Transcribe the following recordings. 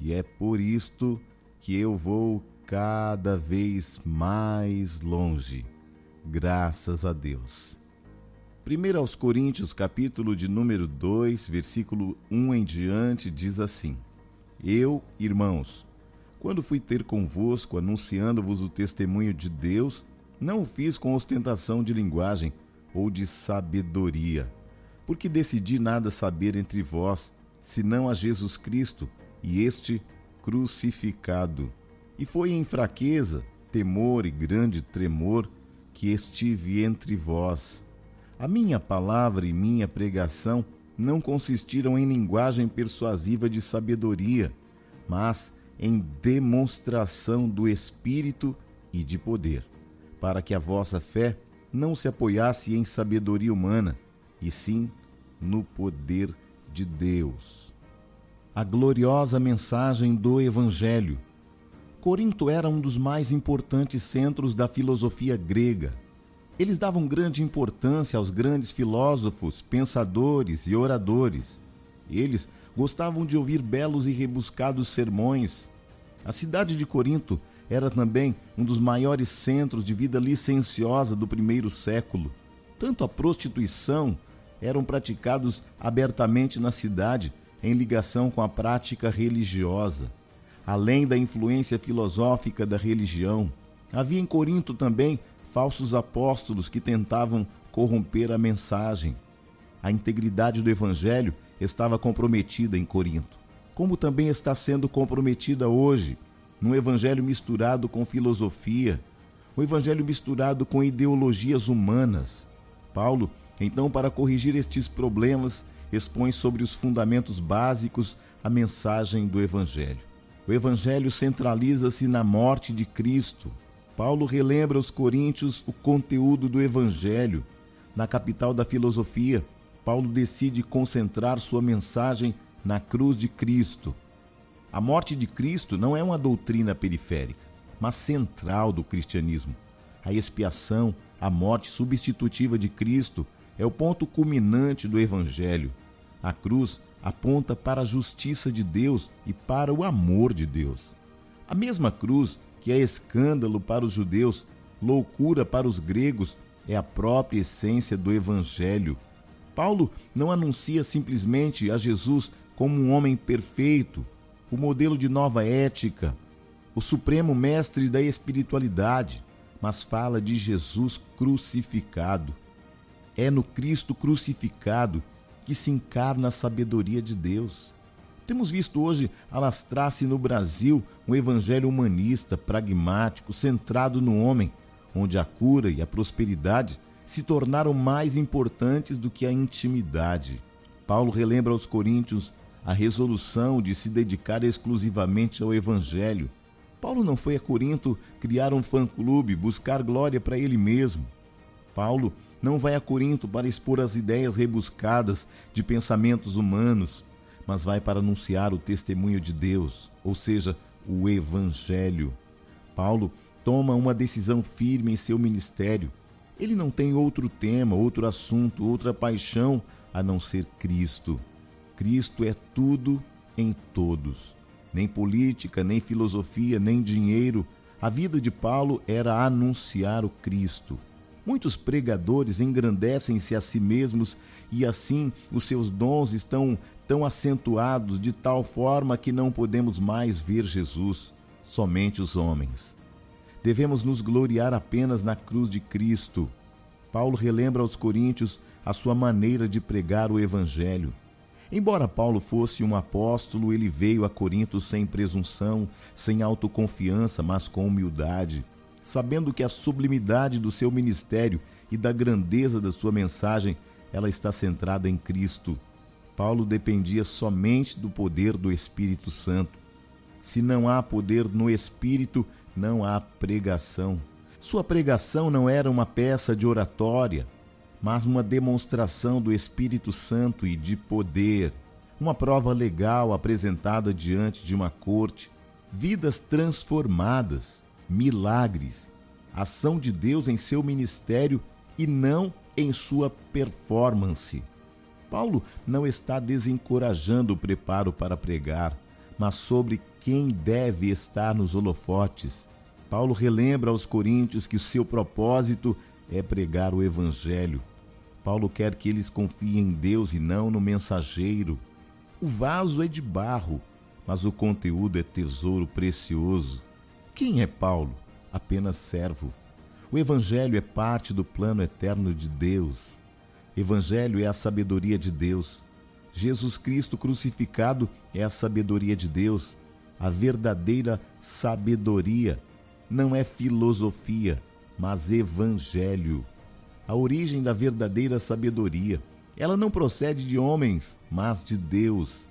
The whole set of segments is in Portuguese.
e é por isto que eu vou cada vez mais longe, graças a Deus. 1 aos Coríntios, capítulo de número 2, versículo 1 em diante, diz assim: Eu, irmãos, quando fui ter convosco anunciando-vos o testemunho de Deus, não o fiz com ostentação de linguagem ou de sabedoria, porque decidi nada saber entre vós, senão a Jesus Cristo e este crucificado. E foi em fraqueza, temor e grande tremor que estive entre vós. A minha palavra e minha pregação não consistiram em linguagem persuasiva de sabedoria, mas em demonstração do Espírito e de poder, para que a vossa fé não se apoiasse em sabedoria humana, e sim no poder de Deus a gloriosa mensagem do Evangelho. Corinto era um dos mais importantes centros da filosofia grega. Eles davam grande importância aos grandes filósofos, pensadores e oradores. Eles gostavam de ouvir belos e rebuscados sermões. A cidade de Corinto era também um dos maiores centros de vida licenciosa do primeiro século. Tanto a prostituição eram praticados abertamente na cidade, em ligação com a prática religiosa. Além da influência filosófica da religião, havia em Corinto também falsos apóstolos que tentavam corromper a mensagem. A integridade do evangelho estava comprometida em Corinto, como também está sendo comprometida hoje, num evangelho misturado com filosofia, um evangelho misturado com ideologias humanas. Paulo, então, para corrigir estes problemas, expõe sobre os fundamentos básicos a mensagem do Evangelho. O Evangelho centraliza-se na morte de Cristo. Paulo relembra aos coríntios o conteúdo do Evangelho. Na capital da filosofia, Paulo decide concentrar sua mensagem na cruz de Cristo. A morte de Cristo não é uma doutrina periférica, mas central do cristianismo. A expiação, a morte substitutiva de Cristo é o ponto culminante do Evangelho. A cruz aponta para a justiça de Deus e para o amor de Deus. A mesma cruz que é escândalo para os judeus, loucura para os gregos, é a própria essência do Evangelho. Paulo não anuncia simplesmente a Jesus como um homem perfeito, o modelo de nova ética, o supremo mestre da espiritualidade, mas fala de Jesus crucificado. É no Cristo crucificado que se encarna a sabedoria de Deus. Temos visto hoje alastrar-se no Brasil um evangelho humanista, pragmático, centrado no homem, onde a cura e a prosperidade se tornaram mais importantes do que a intimidade. Paulo relembra aos coríntios a resolução de se dedicar exclusivamente ao evangelho. Paulo não foi a Corinto criar um fã-clube, buscar glória para ele mesmo. Paulo não vai a Corinto para expor as ideias rebuscadas de pensamentos humanos, mas vai para anunciar o testemunho de Deus, ou seja, o Evangelho. Paulo toma uma decisão firme em seu ministério. Ele não tem outro tema, outro assunto, outra paixão a não ser Cristo. Cristo é tudo em todos. Nem política, nem filosofia, nem dinheiro. A vida de Paulo era anunciar o Cristo. Muitos pregadores engrandecem-se a si mesmos e assim os seus dons estão tão acentuados de tal forma que não podemos mais ver Jesus, somente os homens. Devemos nos gloriar apenas na cruz de Cristo. Paulo relembra aos coríntios a sua maneira de pregar o evangelho. Embora Paulo fosse um apóstolo, ele veio a Corinto sem presunção, sem autoconfiança, mas com humildade sabendo que a sublimidade do seu ministério e da grandeza da sua mensagem, ela está centrada em Cristo. Paulo dependia somente do poder do Espírito Santo. Se não há poder no Espírito, não há pregação. Sua pregação não era uma peça de oratória, mas uma demonstração do Espírito Santo e de poder, uma prova legal apresentada diante de uma corte, vidas transformadas, milagres, ação de Deus em seu ministério e não em sua performance. Paulo não está desencorajando o preparo para pregar, mas sobre quem deve estar nos holofotes. Paulo relembra aos coríntios que seu propósito é pregar o evangelho. Paulo quer que eles confiem em Deus e não no mensageiro. O vaso é de barro, mas o conteúdo é tesouro precioso. Quem é Paulo? Apenas servo. O Evangelho é parte do plano eterno de Deus. Evangelho é a sabedoria de Deus. Jesus Cristo crucificado é a sabedoria de Deus, a verdadeira sabedoria. Não é filosofia, mas evangelho. A origem da verdadeira sabedoria. Ela não procede de homens, mas de Deus.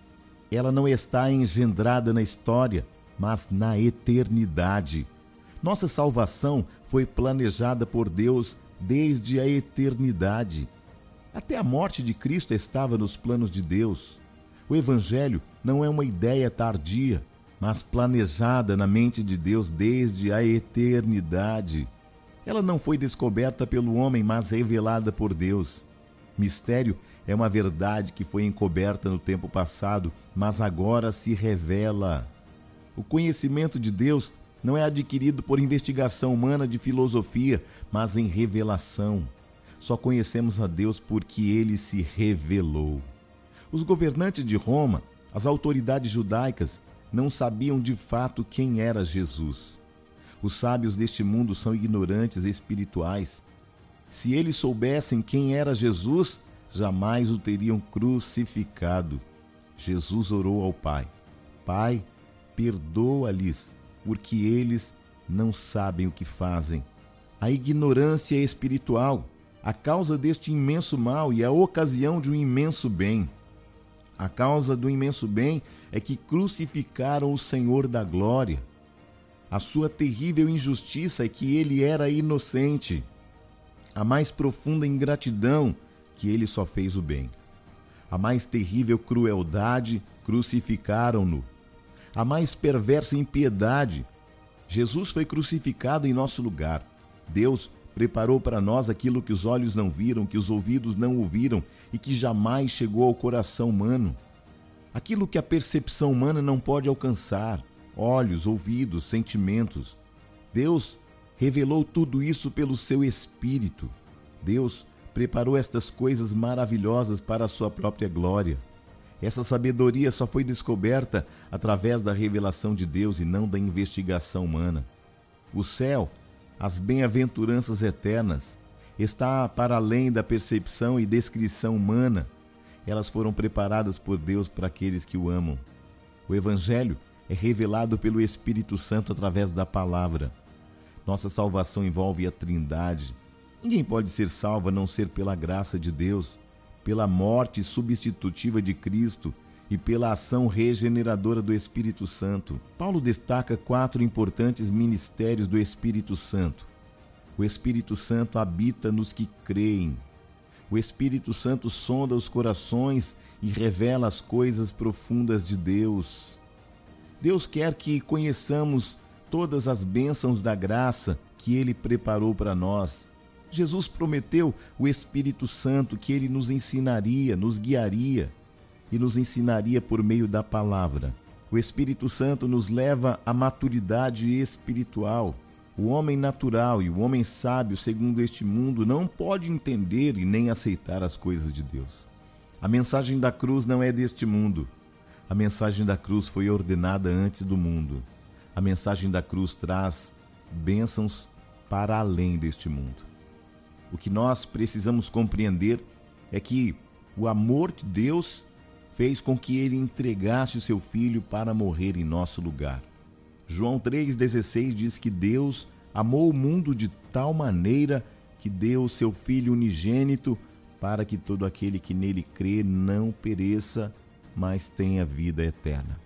Ela não está engendrada na história, mas na eternidade. Nossa salvação foi planejada por Deus desde a eternidade. Até a morte de Cristo estava nos planos de Deus. O Evangelho não é uma ideia tardia, mas planejada na mente de Deus desde a eternidade. Ela não foi descoberta pelo homem, mas revelada por Deus. Mistério é uma verdade que foi encoberta no tempo passado, mas agora se revela. O conhecimento de Deus não é adquirido por investigação humana de filosofia, mas em revelação. Só conhecemos a Deus porque ele se revelou. Os governantes de Roma, as autoridades judaicas, não sabiam de fato quem era Jesus. Os sábios deste mundo são ignorantes espirituais. Se eles soubessem quem era Jesus, jamais o teriam crucificado. Jesus orou ao Pai: Pai, perdoa-lhes, porque eles não sabem o que fazem. A ignorância espiritual, a causa deste imenso mal e a ocasião de um imenso bem. A causa do imenso bem é que crucificaram o Senhor da glória. A sua terrível injustiça é que ele era inocente. A mais profunda ingratidão que ele só fez o bem. A mais terrível crueldade crucificaram-no a mais perversa impiedade. Jesus foi crucificado em nosso lugar. Deus preparou para nós aquilo que os olhos não viram, que os ouvidos não ouviram e que jamais chegou ao coração humano. Aquilo que a percepção humana não pode alcançar olhos, ouvidos, sentimentos. Deus revelou tudo isso pelo seu Espírito. Deus preparou estas coisas maravilhosas para a sua própria glória. Essa sabedoria só foi descoberta através da revelação de Deus e não da investigação humana. O céu, as bem-aventuranças eternas, está para além da percepção e descrição humana. Elas foram preparadas por Deus para aqueles que o amam. O Evangelho é revelado pelo Espírito Santo através da palavra. Nossa salvação envolve a Trindade. Ninguém pode ser salvo a não ser pela graça de Deus pela morte substitutiva de Cristo e pela ação regeneradora do Espírito Santo. Paulo destaca quatro importantes ministérios do Espírito Santo. O Espírito Santo habita nos que creem. O Espírito Santo sonda os corações e revela as coisas profundas de Deus. Deus quer que conheçamos todas as bênçãos da graça que Ele preparou para nós. Jesus prometeu o Espírito Santo que ele nos ensinaria, nos guiaria e nos ensinaria por meio da palavra. O Espírito Santo nos leva à maturidade espiritual. O homem natural e o homem sábio, segundo este mundo, não pode entender e nem aceitar as coisas de Deus. A mensagem da cruz não é deste mundo. A mensagem da cruz foi ordenada antes do mundo. A mensagem da cruz traz bênçãos para além deste mundo. O que nós precisamos compreender é que o amor de Deus fez com que ele entregasse o seu filho para morrer em nosso lugar. João 3,16 diz que Deus amou o mundo de tal maneira que deu o seu Filho unigênito para que todo aquele que nele crê não pereça, mas tenha vida eterna.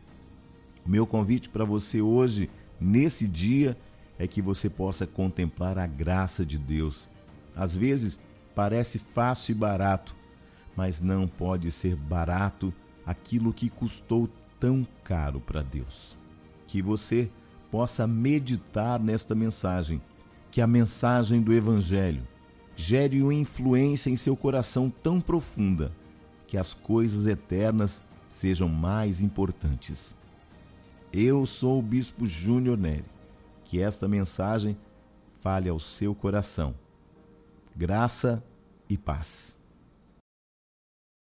O meu convite para você hoje, nesse dia, é que você possa contemplar a graça de Deus. Às vezes parece fácil e barato, mas não pode ser barato aquilo que custou tão caro para Deus. Que você possa meditar nesta mensagem, que a mensagem do Evangelho gere uma influência em seu coração tão profunda que as coisas eternas sejam mais importantes. Eu sou o Bispo Júnior Neri. Que esta mensagem fale ao seu coração. Graça e paz.